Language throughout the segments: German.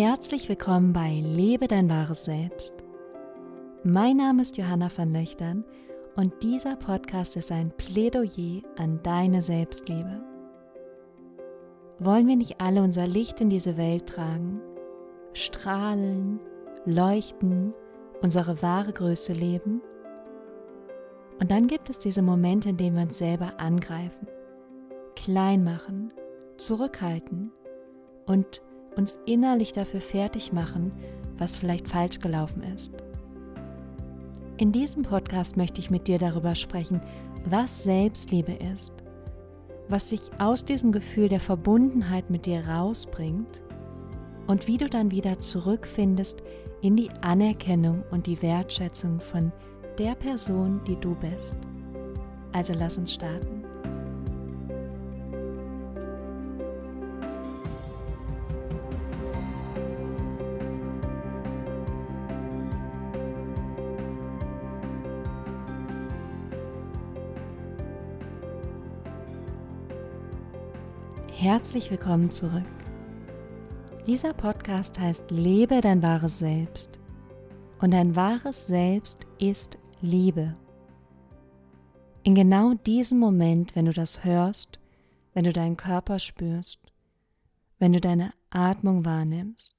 Herzlich willkommen bei Lebe dein wahres Selbst. Mein Name ist Johanna van Löchtern und dieser Podcast ist ein Plädoyer an deine Selbstliebe. Wollen wir nicht alle unser Licht in diese Welt tragen, strahlen, leuchten, unsere wahre Größe leben? Und dann gibt es diese Momente, in denen wir uns selber angreifen, klein machen, zurückhalten und uns innerlich dafür fertig machen, was vielleicht falsch gelaufen ist. In diesem Podcast möchte ich mit dir darüber sprechen, was Selbstliebe ist, was sich aus diesem Gefühl der Verbundenheit mit dir rausbringt und wie du dann wieder zurückfindest in die Anerkennung und die Wertschätzung von der Person, die du bist. Also lass uns starten. Herzlich willkommen zurück. Dieser Podcast heißt Lebe dein wahres Selbst. Und dein wahres Selbst ist Liebe. In genau diesem Moment, wenn du das hörst, wenn du deinen Körper spürst, wenn du deine Atmung wahrnimmst,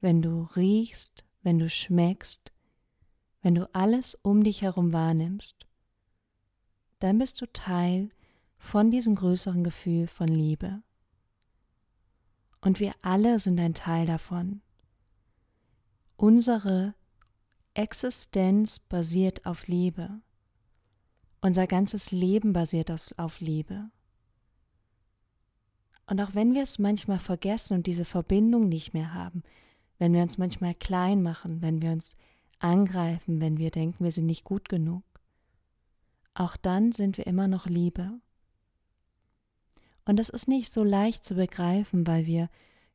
wenn du riechst, wenn du schmeckst, wenn du alles um dich herum wahrnimmst, dann bist du Teil von diesem größeren Gefühl von Liebe. Und wir alle sind ein Teil davon. Unsere Existenz basiert auf Liebe. Unser ganzes Leben basiert auf Liebe. Und auch wenn wir es manchmal vergessen und diese Verbindung nicht mehr haben, wenn wir uns manchmal klein machen, wenn wir uns angreifen, wenn wir denken, wir sind nicht gut genug, auch dann sind wir immer noch Liebe. Und das ist nicht so leicht zu begreifen, weil wir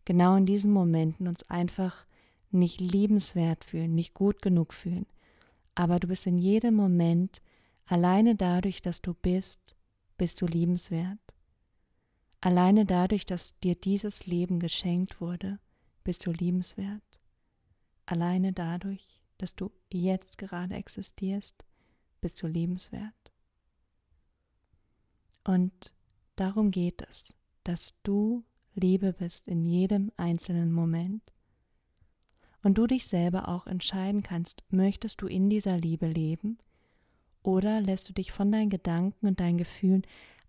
genau in diesen Momenten uns einfach nicht liebenswert fühlen, nicht gut genug fühlen. Aber du bist in jedem Moment alleine dadurch, dass du bist, bist du liebenswert. Alleine dadurch, dass dir dieses Leben geschenkt wurde, bist du liebenswert. Alleine dadurch, dass du jetzt gerade existierst, bist du liebenswert. Und Darum geht es, dass du Liebe bist in jedem einzelnen Moment. Und du dich selber auch entscheiden kannst, möchtest du in dieser Liebe leben oder lässt du dich von deinen Gedanken und deinen Gefühlen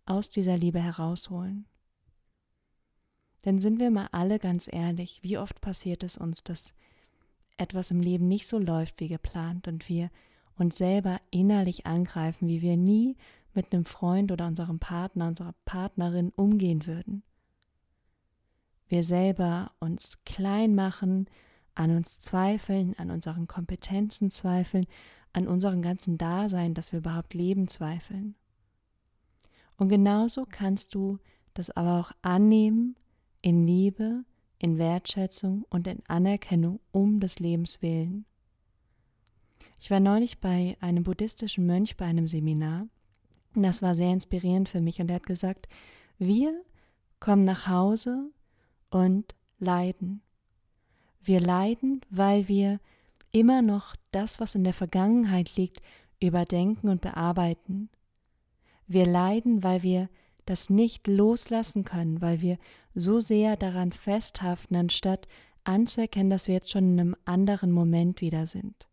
aus dieser Liebe herausholen. Denn sind wir mal alle ganz ehrlich, wie oft passiert es uns, dass etwas im Leben nicht so läuft wie geplant und wir uns selber innerlich angreifen, wie wir nie mit einem Freund oder unserem Partner, unserer Partnerin umgehen würden. Wir selber uns klein machen, an uns zweifeln, an unseren Kompetenzen zweifeln, an unserem ganzen Dasein, dass wir überhaupt leben, zweifeln. Und genauso kannst du das aber auch annehmen in Liebe, in Wertschätzung und in Anerkennung um des Lebens willen. Ich war neulich bei einem buddhistischen Mönch bei einem Seminar das war sehr inspirierend für mich und er hat gesagt, wir kommen nach Hause und leiden. Wir leiden, weil wir immer noch das, was in der Vergangenheit liegt, überdenken und bearbeiten. Wir leiden, weil wir das nicht loslassen können, weil wir so sehr daran festhaften, anstatt anzuerkennen, dass wir jetzt schon in einem anderen Moment wieder sind.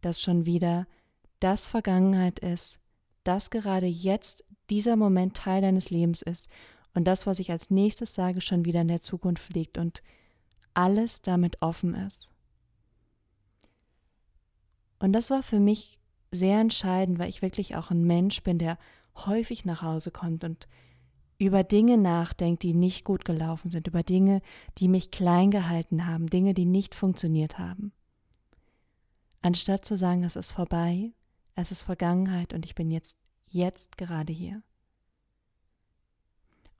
Dass schon wieder das Vergangenheit ist, dass gerade jetzt dieser Moment Teil deines Lebens ist und das, was ich als nächstes sage, schon wieder in der Zukunft liegt und alles damit offen ist. Und das war für mich sehr entscheidend, weil ich wirklich auch ein Mensch bin, der häufig nach Hause kommt und über Dinge nachdenkt, die nicht gut gelaufen sind, über Dinge, die mich klein gehalten haben, Dinge, die nicht funktioniert haben. Anstatt zu sagen, es ist vorbei, es ist Vergangenheit und ich bin jetzt, jetzt gerade hier.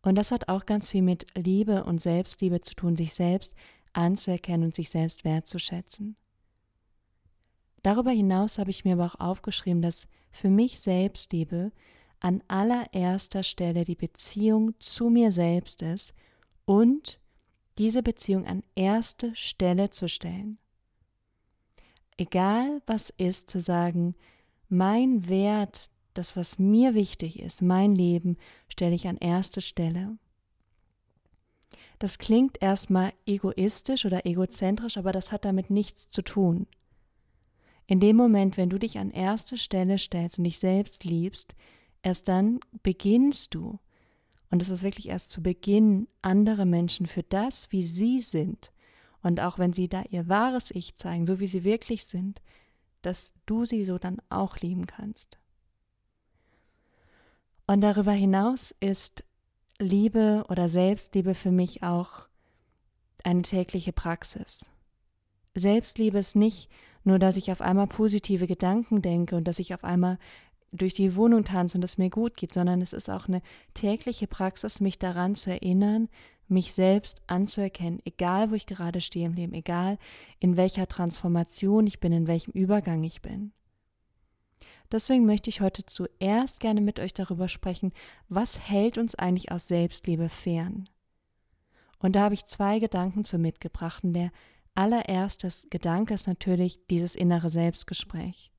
Und das hat auch ganz viel mit Liebe und Selbstliebe zu tun, sich selbst anzuerkennen und sich selbst wertzuschätzen. Darüber hinaus habe ich mir aber auch aufgeschrieben, dass für mich Selbstliebe an allererster Stelle die Beziehung zu mir selbst ist und diese Beziehung an erste Stelle zu stellen. Egal was ist, zu sagen, mein Wert, das, was mir wichtig ist, mein Leben, stelle ich an erste Stelle. Das klingt erstmal egoistisch oder egozentrisch, aber das hat damit nichts zu tun. In dem Moment, wenn du dich an erste Stelle stellst und dich selbst liebst, erst dann beginnst du, und es ist wirklich erst zu Beginn, andere Menschen für das, wie sie sind, und auch wenn sie da ihr wahres Ich zeigen, so wie sie wirklich sind, dass du sie so dann auch lieben kannst. Und darüber hinaus ist Liebe oder Selbstliebe für mich auch eine tägliche Praxis. Selbstliebe ist nicht nur, dass ich auf einmal positive Gedanken denke und dass ich auf einmal durch die Wohnung tanze und es mir gut geht, sondern es ist auch eine tägliche Praxis, mich daran zu erinnern, mich selbst anzuerkennen, egal wo ich gerade stehe im Leben, egal in welcher Transformation ich bin, in welchem Übergang ich bin. Deswegen möchte ich heute zuerst gerne mit euch darüber sprechen, was hält uns eigentlich aus Selbstliebe fern? Und da habe ich zwei Gedanken zu mitgebracht. Und der allererste Gedanke ist natürlich dieses innere Selbstgespräch.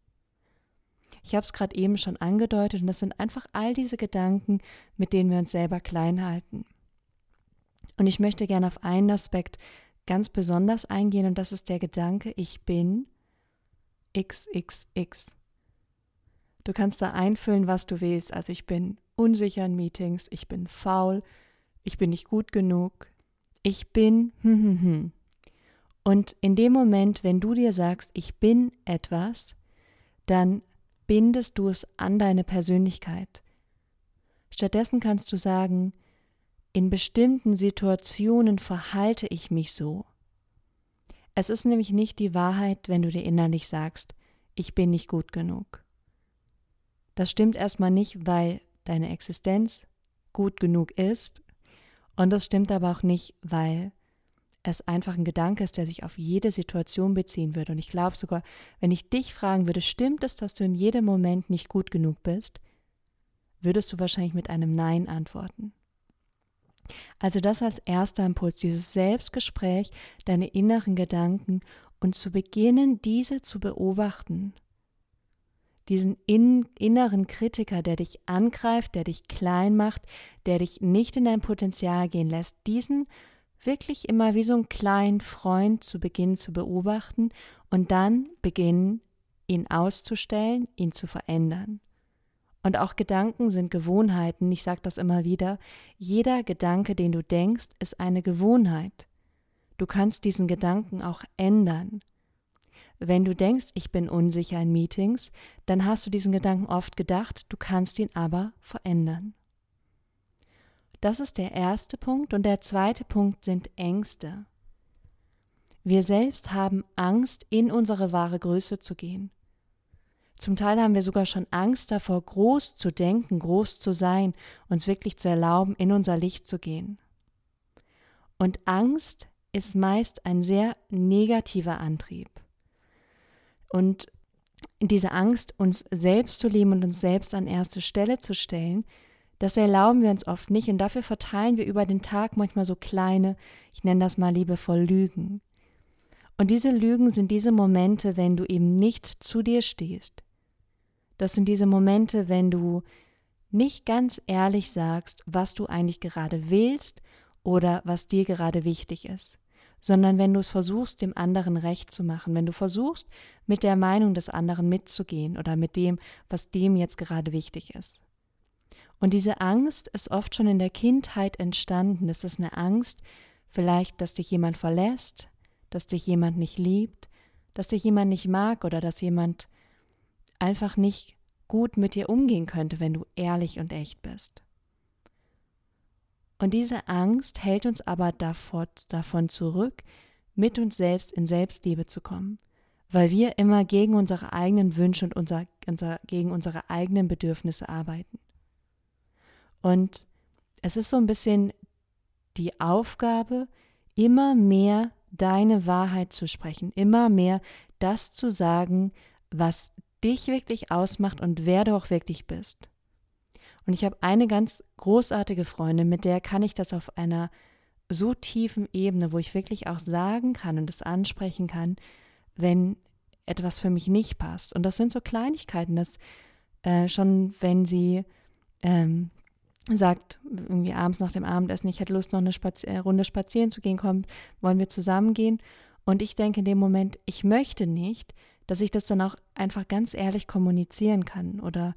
Ich habe es gerade eben schon angedeutet und das sind einfach all diese Gedanken, mit denen wir uns selber klein halten. Und ich möchte gerne auf einen Aspekt ganz besonders eingehen und das ist der Gedanke, ich bin XXX. Du kannst da einfüllen, was du willst. Also ich bin unsicher in Meetings, ich bin faul, ich bin nicht gut genug, ich bin hm, hm, hm. Und in dem Moment, wenn du dir sagst, ich bin etwas, dann bindest du es an deine Persönlichkeit. Stattdessen kannst du sagen, in bestimmten Situationen verhalte ich mich so. Es ist nämlich nicht die Wahrheit, wenn du dir innerlich sagst, ich bin nicht gut genug. Das stimmt erstmal nicht, weil deine Existenz gut genug ist. Und das stimmt aber auch nicht, weil es einfach ein Gedanke ist, der sich auf jede Situation beziehen würde. Und ich glaube sogar, wenn ich dich fragen würde, stimmt es, dass du in jedem Moment nicht gut genug bist, würdest du wahrscheinlich mit einem Nein antworten. Also das als erster Impuls, dieses Selbstgespräch, deine inneren Gedanken und zu beginnen, diese zu beobachten diesen in, inneren Kritiker, der dich angreift, der dich klein macht, der dich nicht in dein Potenzial gehen lässt, diesen wirklich immer wie so einen kleinen Freund zu beginnen zu beobachten und dann beginnen, ihn auszustellen, ihn zu verändern. Und auch Gedanken sind Gewohnheiten, ich sage das immer wieder, jeder Gedanke, den du denkst, ist eine Gewohnheit. Du kannst diesen Gedanken auch ändern. Wenn du denkst, ich bin unsicher in Meetings, dann hast du diesen Gedanken oft gedacht, du kannst ihn aber verändern. Das ist der erste Punkt und der zweite Punkt sind Ängste. Wir selbst haben Angst, in unsere wahre Größe zu gehen. Zum Teil haben wir sogar schon Angst davor, groß zu denken, groß zu sein, uns wirklich zu erlauben, in unser Licht zu gehen. Und Angst ist meist ein sehr negativer Antrieb. Und diese Angst, uns selbst zu lieben und uns selbst an erste Stelle zu stellen, das erlauben wir uns oft nicht und dafür verteilen wir über den Tag manchmal so kleine, ich nenne das mal liebevoll Lügen. Und diese Lügen sind diese Momente, wenn du eben nicht zu dir stehst. Das sind diese Momente, wenn du nicht ganz ehrlich sagst, was du eigentlich gerade willst oder was dir gerade wichtig ist sondern wenn du es versuchst, dem anderen recht zu machen, wenn du versuchst, mit der Meinung des anderen mitzugehen oder mit dem, was dem jetzt gerade wichtig ist. Und diese Angst ist oft schon in der Kindheit entstanden. Es ist eine Angst, vielleicht, dass dich jemand verlässt, dass dich jemand nicht liebt, dass dich jemand nicht mag oder dass jemand einfach nicht gut mit dir umgehen könnte, wenn du ehrlich und echt bist. Und diese Angst hält uns aber davor, davon zurück, mit uns selbst in Selbstliebe zu kommen, weil wir immer gegen unsere eigenen Wünsche und unser, unser, gegen unsere eigenen Bedürfnisse arbeiten. Und es ist so ein bisschen die Aufgabe, immer mehr deine Wahrheit zu sprechen, immer mehr das zu sagen, was dich wirklich ausmacht und wer du auch wirklich bist. Und ich habe eine ganz großartige Freundin, mit der kann ich das auf einer so tiefen Ebene, wo ich wirklich auch sagen kann und es ansprechen kann, wenn etwas für mich nicht passt. Und das sind so Kleinigkeiten, dass äh, schon wenn sie ähm, sagt, irgendwie abends nach dem Abendessen, ich hätte Lust, noch eine Spazi äh, Runde spazieren zu gehen, kommt, wollen wir zusammen gehen? Und ich denke in dem Moment, ich möchte nicht, dass ich das dann auch einfach ganz ehrlich kommunizieren kann oder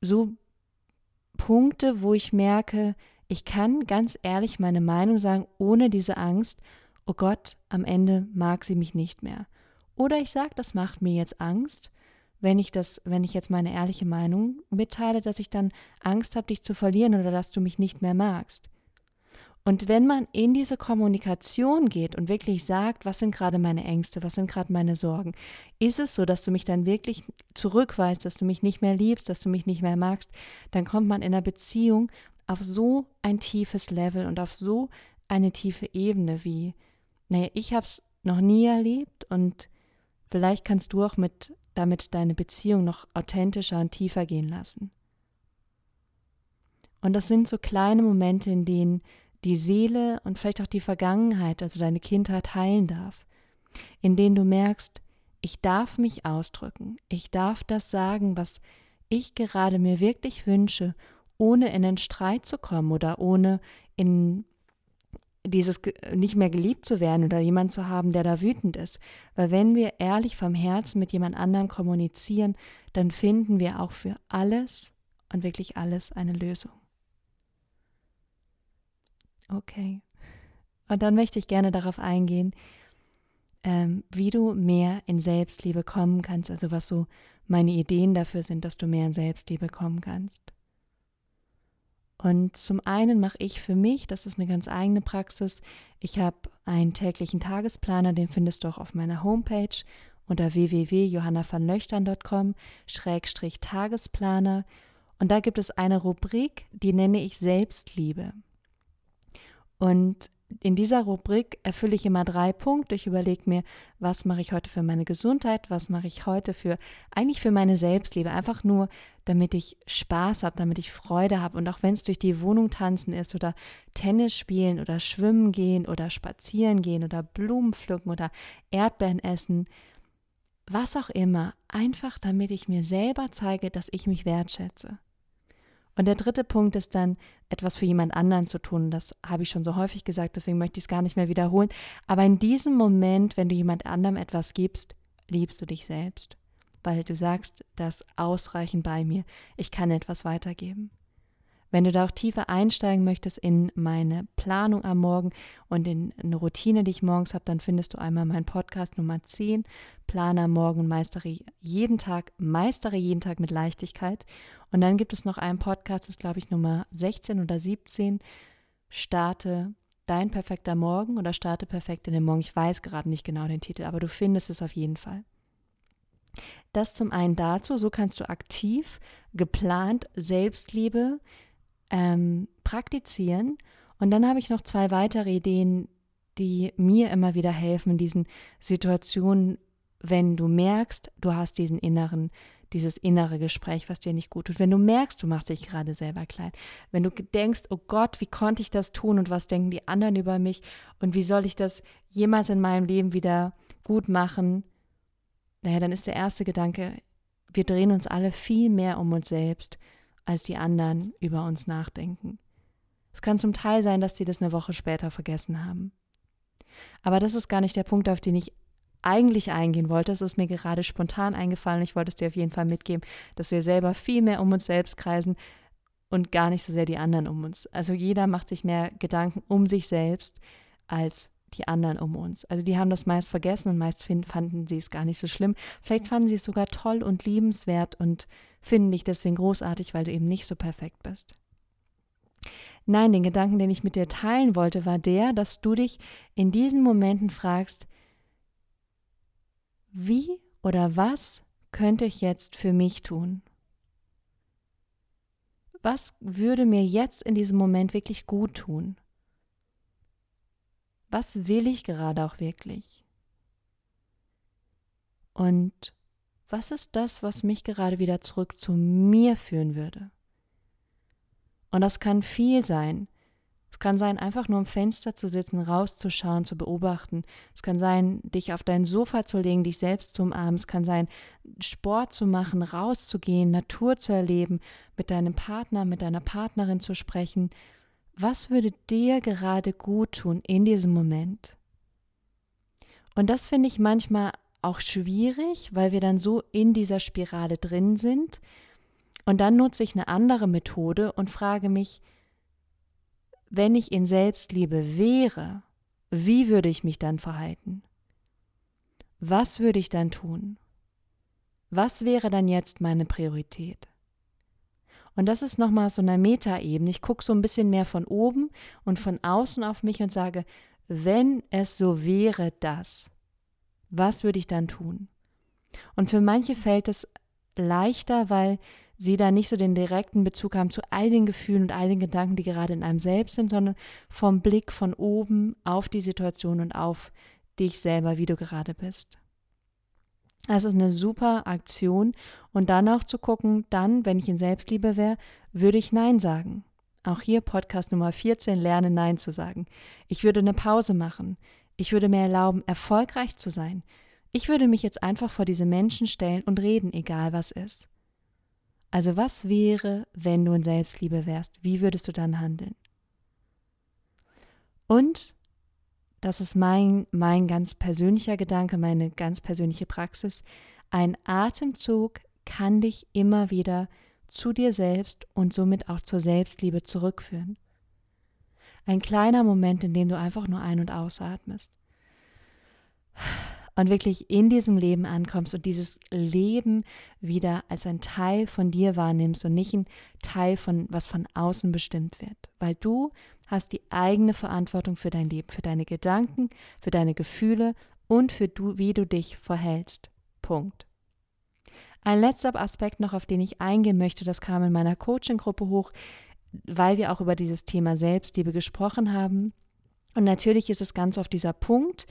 so Punkte, wo ich merke, ich kann ganz ehrlich meine Meinung sagen, ohne diese Angst, oh Gott, am Ende mag sie mich nicht mehr. Oder ich sage, das macht mir jetzt Angst, wenn ich das, wenn ich jetzt meine ehrliche Meinung mitteile, dass ich dann Angst habe, dich zu verlieren oder dass du mich nicht mehr magst. Und wenn man in diese Kommunikation geht und wirklich sagt, was sind gerade meine Ängste, was sind gerade meine Sorgen, ist es so, dass du mich dann wirklich zurückweist, dass du mich nicht mehr liebst, dass du mich nicht mehr magst, dann kommt man in einer Beziehung auf so ein tiefes Level und auf so eine tiefe Ebene wie, naja, ich habe es noch nie erlebt und vielleicht kannst du auch mit damit deine Beziehung noch authentischer und tiefer gehen lassen. Und das sind so kleine Momente, in denen die Seele und vielleicht auch die Vergangenheit, also deine Kindheit heilen darf, in denen du merkst, ich darf mich ausdrücken, ich darf das sagen, was ich gerade mir wirklich wünsche, ohne in einen Streit zu kommen oder ohne in dieses nicht mehr geliebt zu werden oder jemand zu haben, der da wütend ist. Weil wenn wir ehrlich vom Herzen mit jemand anderem kommunizieren, dann finden wir auch für alles und wirklich alles eine Lösung. Okay. Und dann möchte ich gerne darauf eingehen, ähm, wie du mehr in Selbstliebe kommen kannst, also was so meine Ideen dafür sind, dass du mehr in Selbstliebe kommen kannst. Und zum einen mache ich für mich, das ist eine ganz eigene Praxis, ich habe einen täglichen Tagesplaner, den findest du auch auf meiner Homepage unter www.johannavanlöchtern.com Schrägstrich Tagesplaner. Und da gibt es eine Rubrik, die nenne ich Selbstliebe. Und in dieser Rubrik erfülle ich immer drei Punkte. Ich überlege mir, was mache ich heute für meine Gesundheit, was mache ich heute für eigentlich für meine Selbstliebe, einfach nur, damit ich Spaß habe, damit ich Freude habe und auch wenn es durch die Wohnung tanzen ist oder Tennis spielen oder schwimmen gehen oder spazieren gehen oder Blumen pflücken oder Erdbeeren essen, was auch immer, einfach damit ich mir selber zeige, dass ich mich wertschätze. Und der dritte Punkt ist dann, etwas für jemand anderen zu tun. Das habe ich schon so häufig gesagt, deswegen möchte ich es gar nicht mehr wiederholen. Aber in diesem Moment, wenn du jemand anderem etwas gibst, liebst du dich selbst, weil du sagst, das ausreichend bei mir, ich kann etwas weitergeben. Wenn du da auch tiefer einsteigen möchtest in meine Planung am Morgen und in eine Routine, die ich morgens habe, dann findest du einmal meinen Podcast Nummer 10, Plane am Morgen und meistere jeden Tag, meistere jeden Tag mit Leichtigkeit. Und dann gibt es noch einen Podcast, das ist glaube ich Nummer 16 oder 17, starte dein perfekter Morgen oder starte perfekt in den Morgen. Ich weiß gerade nicht genau den Titel, aber du findest es auf jeden Fall. Das zum einen dazu, so kannst du aktiv, geplant Selbstliebe ähm, praktizieren. Und dann habe ich noch zwei weitere Ideen, die mir immer wieder helfen in diesen Situationen, wenn du merkst, du hast diesen inneren, dieses innere Gespräch, was dir nicht gut tut. Wenn du merkst, du machst dich gerade selber klein. Wenn du denkst, oh Gott, wie konnte ich das tun und was denken die anderen über mich und wie soll ich das jemals in meinem Leben wieder gut machen? Naja, dann ist der erste Gedanke, wir drehen uns alle viel mehr um uns selbst als die anderen über uns nachdenken. Es kann zum Teil sein, dass die das eine Woche später vergessen haben. Aber das ist gar nicht der Punkt, auf den ich eigentlich eingehen wollte. Es ist mir gerade spontan eingefallen. Ich wollte es dir auf jeden Fall mitgeben, dass wir selber viel mehr um uns selbst kreisen und gar nicht so sehr die anderen um uns. Also jeder macht sich mehr Gedanken um sich selbst als die anderen um uns. Also die haben das meist vergessen und meist fanden sie es gar nicht so schlimm. Vielleicht fanden sie es sogar toll und liebenswert und finden dich deswegen großartig, weil du eben nicht so perfekt bist. Nein, den Gedanken, den ich mit dir teilen wollte, war der, dass du dich in diesen Momenten fragst, wie oder was könnte ich jetzt für mich tun? Was würde mir jetzt in diesem Moment wirklich gut tun? Was will ich gerade auch wirklich? Und was ist das, was mich gerade wieder zurück zu mir führen würde? Und das kann viel sein. Es kann sein, einfach nur am Fenster zu sitzen, rauszuschauen, zu beobachten. Es kann sein, dich auf dein Sofa zu legen, dich selbst zu umarmen. Es kann sein, Sport zu machen, rauszugehen, Natur zu erleben, mit deinem Partner, mit deiner Partnerin zu sprechen. Was würde dir gerade gut tun in diesem Moment? Und das finde ich manchmal auch schwierig, weil wir dann so in dieser Spirale drin sind. Und dann nutze ich eine andere Methode und frage mich, wenn ich in Selbstliebe wäre, wie würde ich mich dann verhalten? Was würde ich dann tun? Was wäre dann jetzt meine Priorität? Und das ist nochmal so eine Metaebene. Ich gucke so ein bisschen mehr von oben und von außen auf mich und sage, wenn es so wäre, dass, was würde ich dann tun? Und für manche fällt es leichter, weil sie da nicht so den direkten Bezug haben zu all den Gefühlen und all den Gedanken, die gerade in einem selbst sind, sondern vom Blick von oben auf die Situation und auf dich selber, wie du gerade bist. Das ist eine super Aktion und dann auch zu gucken, dann, wenn ich in Selbstliebe wäre, würde ich Nein sagen. Auch hier Podcast Nummer 14, lerne Nein zu sagen. Ich würde eine Pause machen. Ich würde mir erlauben, erfolgreich zu sein. Ich würde mich jetzt einfach vor diese Menschen stellen und reden, egal was ist. Also was wäre, wenn du in Selbstliebe wärst? Wie würdest du dann handeln? Und das ist mein, mein ganz persönlicher Gedanke, meine ganz persönliche Praxis. Ein Atemzug kann dich immer wieder zu dir selbst und somit auch zur Selbstliebe zurückführen. Ein kleiner Moment, in dem du einfach nur ein- und ausatmest. Und wirklich in diesem Leben ankommst und dieses Leben wieder als ein Teil von dir wahrnimmst und nicht ein Teil von was von außen bestimmt wird. Weil du hast die eigene Verantwortung für dein Leben, für deine Gedanken, für deine Gefühle und für du, wie du dich verhältst. Punkt. Ein letzter Aspekt noch, auf den ich eingehen möchte, das kam in meiner Coaching-Gruppe hoch, weil wir auch über dieses Thema Selbstliebe gesprochen haben. Und natürlich ist es ganz oft dieser Punkt,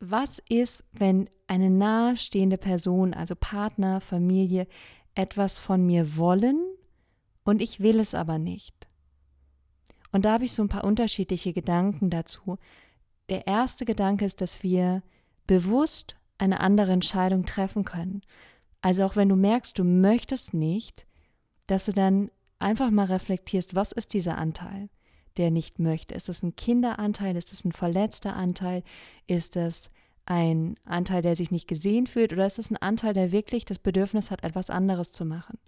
was ist, wenn eine nahestehende Person, also Partner, Familie, etwas von mir wollen und ich will es aber nicht? Und da habe ich so ein paar unterschiedliche Gedanken dazu. Der erste Gedanke ist, dass wir bewusst eine andere Entscheidung treffen können. Also auch wenn du merkst, du möchtest nicht, dass du dann einfach mal reflektierst, was ist dieser Anteil, der nicht möchte? Ist es ein Kinderanteil? Ist es ein verletzter Anteil? Ist es ein Anteil, der sich nicht gesehen fühlt? Oder ist es ein Anteil, der wirklich das Bedürfnis hat, etwas anderes zu machen?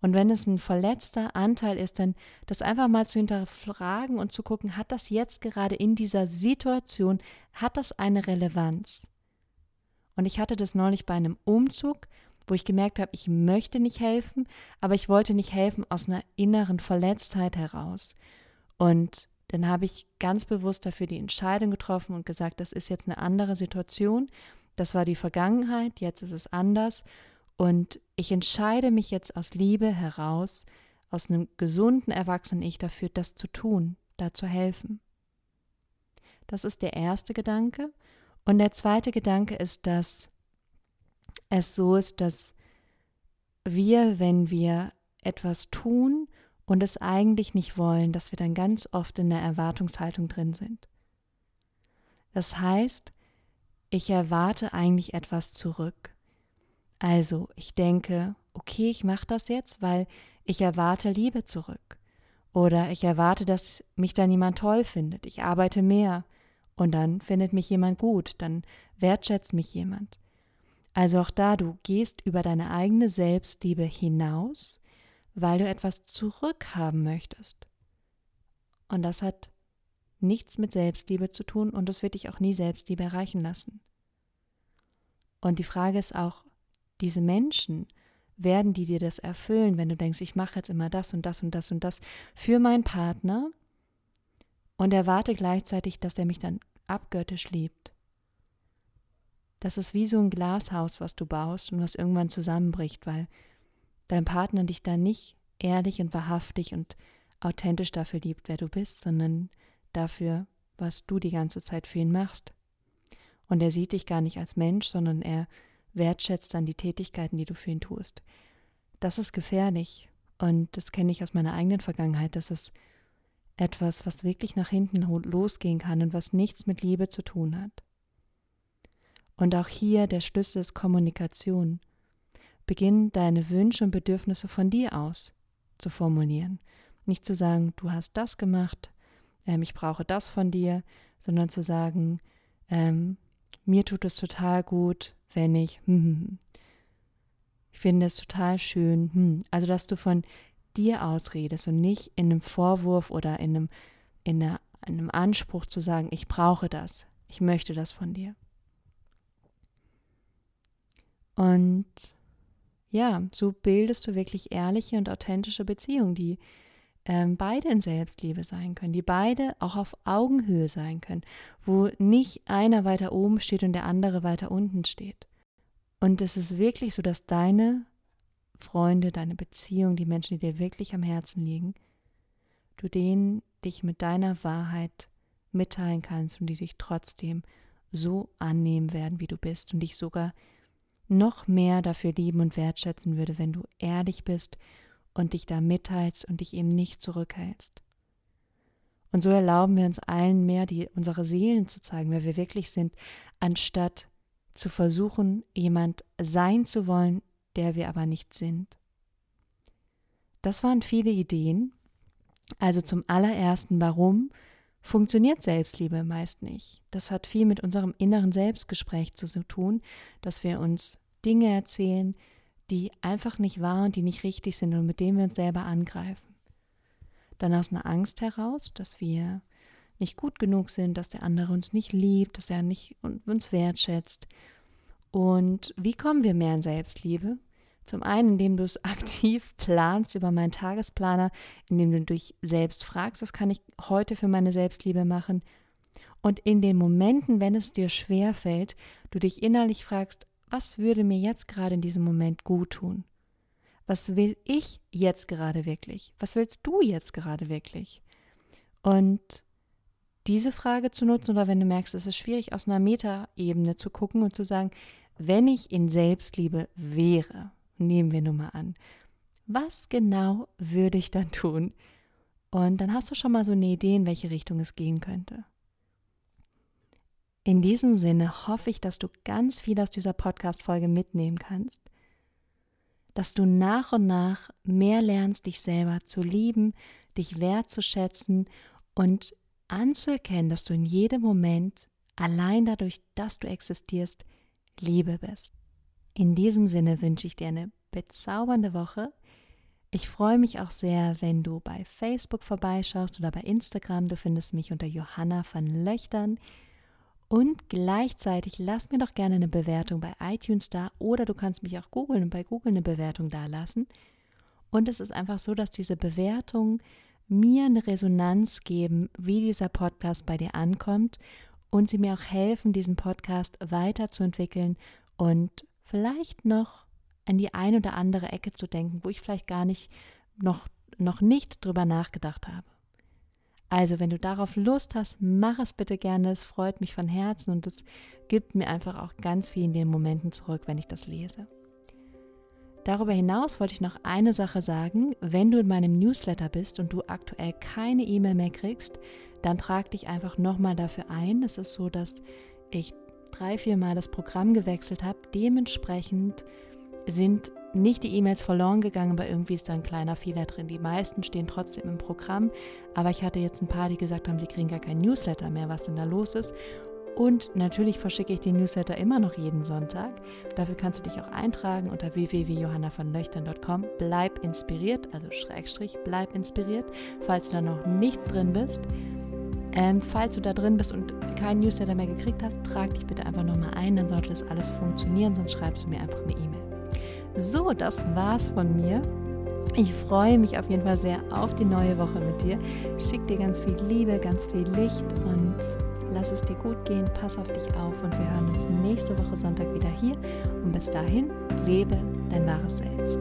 Und wenn es ein verletzter Anteil ist, dann das einfach mal zu hinterfragen und zu gucken, hat das jetzt gerade in dieser Situation, hat das eine Relevanz? Und ich hatte das neulich bei einem Umzug, wo ich gemerkt habe, ich möchte nicht helfen, aber ich wollte nicht helfen aus einer inneren Verletztheit heraus. Und dann habe ich ganz bewusst dafür die Entscheidung getroffen und gesagt, das ist jetzt eine andere Situation. Das war die Vergangenheit, jetzt ist es anders. Und ich entscheide mich jetzt aus Liebe heraus, aus einem gesunden erwachsenen Ich dafür, das zu tun, da zu helfen. Das ist der erste Gedanke. Und der zweite Gedanke ist, dass es so ist, dass wir, wenn wir etwas tun und es eigentlich nicht wollen, dass wir dann ganz oft in der Erwartungshaltung drin sind. Das heißt, ich erwarte eigentlich etwas zurück. Also, ich denke, okay, ich mache das jetzt, weil ich erwarte Liebe zurück. Oder ich erwarte, dass mich dann jemand toll findet. Ich arbeite mehr und dann findet mich jemand gut, dann wertschätzt mich jemand. Also auch da, du gehst über deine eigene Selbstliebe hinaus, weil du etwas zurückhaben möchtest. Und das hat nichts mit Selbstliebe zu tun und das wird dich auch nie Selbstliebe erreichen lassen. Und die Frage ist auch, diese Menschen, werden die dir das erfüllen, wenn du denkst, ich mache jetzt immer das und das und das und das für meinen Partner und erwarte gleichzeitig, dass er mich dann abgöttisch liebt. Das ist wie so ein Glashaus, was du baust und was irgendwann zusammenbricht, weil dein Partner dich da nicht ehrlich und wahrhaftig und authentisch dafür liebt, wer du bist, sondern dafür, was du die ganze Zeit für ihn machst. Und er sieht dich gar nicht als Mensch, sondern er wertschätzt dann die Tätigkeiten, die du für ihn tust. Das ist gefährlich und das kenne ich aus meiner eigenen Vergangenheit, dass es etwas, was wirklich nach hinten losgehen kann und was nichts mit Liebe zu tun hat. Und auch hier der Schlüssel ist Kommunikation. Beginn deine Wünsche und Bedürfnisse von dir aus zu formulieren. Nicht zu sagen, du hast das gemacht, ähm, ich brauche das von dir, sondern zu sagen, ähm, mir tut es total gut, wenn ich, hm, hm, hm. ich finde es total schön. Hm. Also, dass du von dir ausredest und nicht in einem Vorwurf oder in einem, in, einer, in einem Anspruch zu sagen, ich brauche das, ich möchte das von dir. Und ja, so bildest du wirklich ehrliche und authentische Beziehungen, die ähm, beide in Selbstliebe sein können, die beide auch auf Augenhöhe sein können, wo nicht einer weiter oben steht und der andere weiter unten steht. Und es ist wirklich so, dass deine Freunde, deine Beziehung, die Menschen, die dir wirklich am Herzen liegen, du denen dich mit deiner Wahrheit mitteilen kannst und die dich trotzdem so annehmen werden, wie du bist und dich sogar noch mehr dafür lieben und wertschätzen würde, wenn du ehrlich bist und dich da mitteilst und dich eben nicht zurückhältst. Und so erlauben wir uns allen mehr, die, unsere Seelen zu zeigen, wer wir wirklich sind, anstatt zu versuchen, jemand sein zu wollen, der wir aber nicht sind. Das waren viele Ideen. Also zum allerersten, warum funktioniert Selbstliebe meist nicht? Das hat viel mit unserem inneren Selbstgespräch zu tun, dass wir uns Dinge erzählen, die einfach nicht wahr und die nicht richtig sind und mit denen wir uns selber angreifen. Dann aus einer Angst heraus, dass wir nicht gut genug sind, dass der andere uns nicht liebt, dass er nicht uns wertschätzt. Und wie kommen wir mehr in Selbstliebe? Zum einen, indem du es aktiv planst über meinen Tagesplaner, indem du dich selbst fragst, was kann ich heute für meine Selbstliebe machen? Und in den Momenten, wenn es dir schwer fällt, du dich innerlich fragst, was würde mir jetzt gerade in diesem Moment gut tun? Was will ich jetzt gerade wirklich? Was willst du jetzt gerade wirklich? Und diese Frage zu nutzen oder wenn du merkst, es ist schwierig, aus einer Metaebene zu gucken und zu sagen, wenn ich in Selbstliebe wäre, nehmen wir nun mal an, was genau würde ich dann tun? Und dann hast du schon mal so eine Idee, in welche Richtung es gehen könnte. In diesem Sinne hoffe ich, dass du ganz viel aus dieser Podcast-Folge mitnehmen kannst, dass du nach und nach mehr lernst, dich selber zu lieben, dich wertzuschätzen und anzuerkennen, dass du in jedem Moment allein dadurch, dass du existierst, Liebe bist. In diesem Sinne wünsche ich dir eine bezaubernde Woche. Ich freue mich auch sehr, wenn du bei Facebook vorbeischaust oder bei Instagram. Du findest mich unter Johanna van Löchtern. Und gleichzeitig lass mir doch gerne eine Bewertung bei iTunes da oder du kannst mich auch googeln und bei Google eine Bewertung da lassen. Und es ist einfach so, dass diese Bewertungen mir eine Resonanz geben, wie dieser Podcast bei dir ankommt und sie mir auch helfen, diesen Podcast weiterzuentwickeln und vielleicht noch an die ein oder andere Ecke zu denken, wo ich vielleicht gar nicht noch, noch nicht drüber nachgedacht habe. Also, wenn du darauf Lust hast, mach es bitte gerne. Es freut mich von Herzen und es gibt mir einfach auch ganz viel in den Momenten zurück, wenn ich das lese. Darüber hinaus wollte ich noch eine Sache sagen. Wenn du in meinem Newsletter bist und du aktuell keine E-Mail mehr kriegst, dann trag dich einfach nochmal dafür ein. Es ist so, dass ich drei, vier Mal das Programm gewechselt habe. Dementsprechend sind nicht die E-Mails verloren gegangen, aber irgendwie ist da ein kleiner Fehler drin. Die meisten stehen trotzdem im Programm, aber ich hatte jetzt ein paar, die gesagt haben, sie kriegen gar kein Newsletter mehr, was denn da los ist. Und natürlich verschicke ich den Newsletter immer noch jeden Sonntag. Dafür kannst du dich auch eintragen unter www.johannavonlöchtern.com. Bleib inspiriert, also Schrägstrich, bleib inspiriert, falls du da noch nicht drin bist. Ähm, falls du da drin bist und keinen Newsletter mehr gekriegt hast, trag dich bitte einfach nochmal ein, dann sollte das alles funktionieren, sonst schreibst du mir einfach eine E-Mail. So, das war's von mir. Ich freue mich auf jeden Fall sehr auf die neue Woche mit dir. Schick dir ganz viel Liebe, ganz viel Licht und lass es dir gut gehen. Pass auf dich auf und wir hören uns nächste Woche Sonntag wieder hier. Und bis dahin, lebe dein wahres Selbst.